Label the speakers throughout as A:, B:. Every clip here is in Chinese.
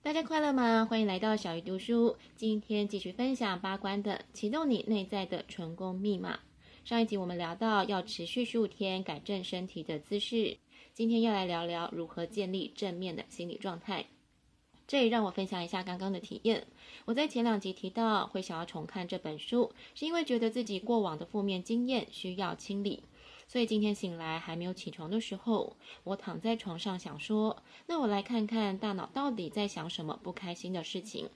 A: 大家快乐吗？欢迎来到小鱼读书。今天继续分享八关的启动你内在的成功密码。上一集我们聊到要持续十五天改正身体的姿势，今天要来聊聊如何建立正面的心理状态。这也让我分享一下刚刚的体验。我在前两集提到会想要重看这本书，是因为觉得自己过往的负面经验需要清理。所以今天醒来还没有起床的时候，我躺在床上想说，那我来看看大脑到底在想什么不开心的事情。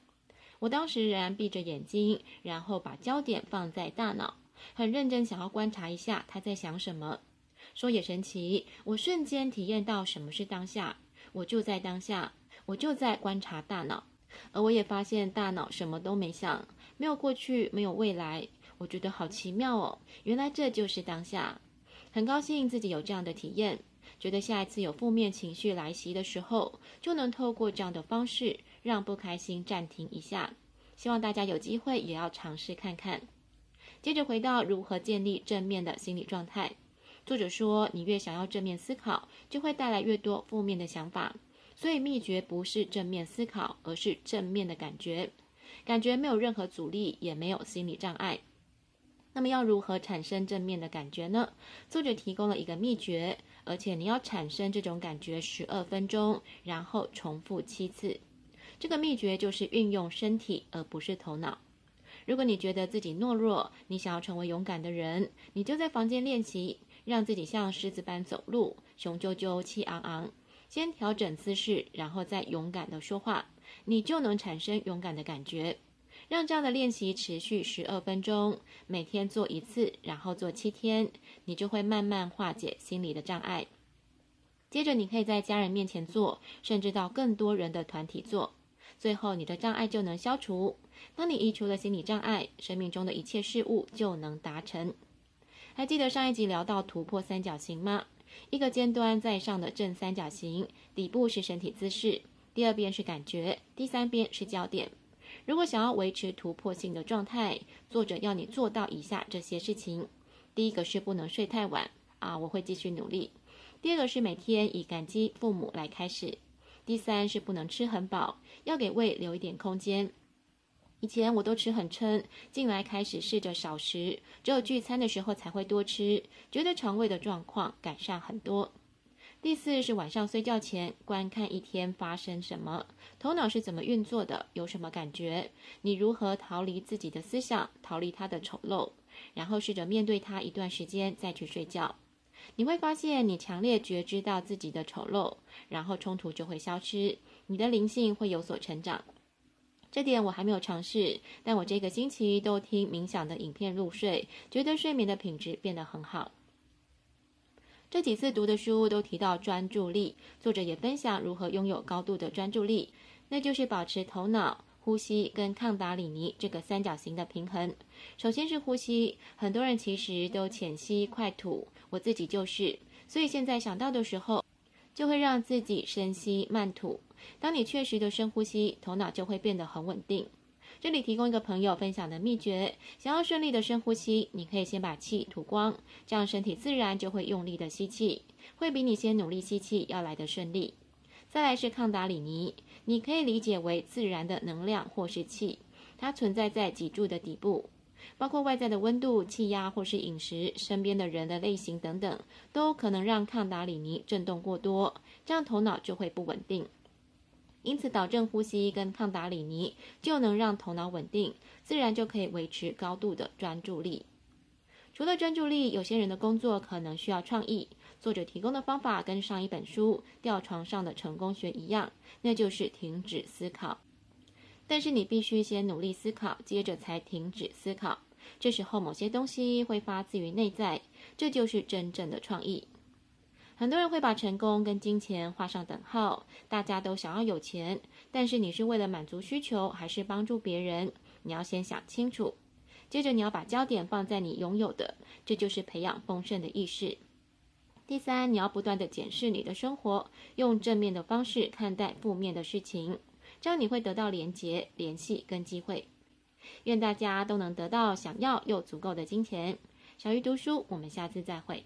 A: 我当时仍然闭着眼睛，然后把焦点放在大脑，很认真想要观察一下他在想什么。说也神奇，我瞬间体验到什么是当下，我就在当下。我就在观察大脑，而我也发现大脑什么都没想，没有过去，没有未来。我觉得好奇妙哦，原来这就是当下。很高兴自己有这样的体验，觉得下一次有负面情绪来袭的时候，就能透过这样的方式让不开心暂停一下。希望大家有机会也要尝试看看。接着回到如何建立正面的心理状态，作者说，你越想要正面思考，就会带来越多负面的想法。所以秘诀不是正面思考，而是正面的感觉。感觉没有任何阻力，也没有心理障碍。那么要如何产生正面的感觉呢？作者提供了一个秘诀，而且你要产生这种感觉十二分钟，然后重复七次。这个秘诀就是运用身体，而不是头脑。如果你觉得自己懦弱，你想要成为勇敢的人，你就在房间练习，让自己像狮子般走路，雄赳赳，气昂昂。先调整姿势，然后再勇敢地说话，你就能产生勇敢的感觉。让这样的练习持续十二分钟，每天做一次，然后做七天，你就会慢慢化解心理的障碍。接着，你可以在家人面前做，甚至到更多人的团体做，最后你的障碍就能消除。当你移除了心理障碍，生命中的一切事物就能达成。还记得上一集聊到突破三角形吗？一个尖端在上的正三角形，底部是身体姿势，第二边是感觉，第三边是焦点。如果想要维持突破性的状态，作者要你做到以下这些事情：第一个是不能睡太晚啊，我会继续努力；第二个是每天以感激父母来开始；第三是不能吃很饱，要给胃留一点空间。以前我都吃很撑，近来开始试着少食，只有聚餐的时候才会多吃，觉得肠胃的状况改善很多。第四是晚上睡觉前观看一天发生什么，头脑是怎么运作的，有什么感觉，你如何逃离自己的思想，逃离它的丑陋，然后试着面对它一段时间再去睡觉，你会发现你强烈觉知到自己的丑陋，然后冲突就会消失，你的灵性会有所成长。这点我还没有尝试，但我这个星期都听冥想的影片入睡，觉得睡眠的品质变得很好。这几次读的书都提到专注力，作者也分享如何拥有高度的专注力，那就是保持头脑、呼吸跟抗达里尼这个三角形的平衡。首先是呼吸，很多人其实都浅吸快吐，我自己就是，所以现在想到的时候，就会让自己深吸慢吐。当你确实的深呼吸，头脑就会变得很稳定。这里提供一个朋友分享的秘诀：想要顺利的深呼吸，你可以先把气吐光，这样身体自然就会用力的吸气，会比你先努力吸气要来得顺利。再来是康达里尼，你可以理解为自然的能量或是气，它存在在脊柱的底部，包括外在的温度、气压或是饮食、身边的人的类型等等，都可能让康达里尼震动过多，这样头脑就会不稳定。因此，导正呼吸跟抗打里尼就能让头脑稳定，自然就可以维持高度的专注力。除了专注力，有些人的工作可能需要创意。作者提供的方法跟上一本书《吊床上的成功学》一样，那就是停止思考。但是你必须先努力思考，接着才停止思考。这时候，某些东西会发自于内在，这就是真正的创意。很多人会把成功跟金钱画上等号，大家都想要有钱，但是你是为了满足需求还是帮助别人？你要先想清楚。接着你要把焦点放在你拥有的，这就是培养丰盛的意识。第三，你要不断地检视你的生活，用正面的方式看待负面的事情，这样你会得到连结、联系跟机会。愿大家都能得到想要又足够的金钱。小鱼读书，我们下次再会。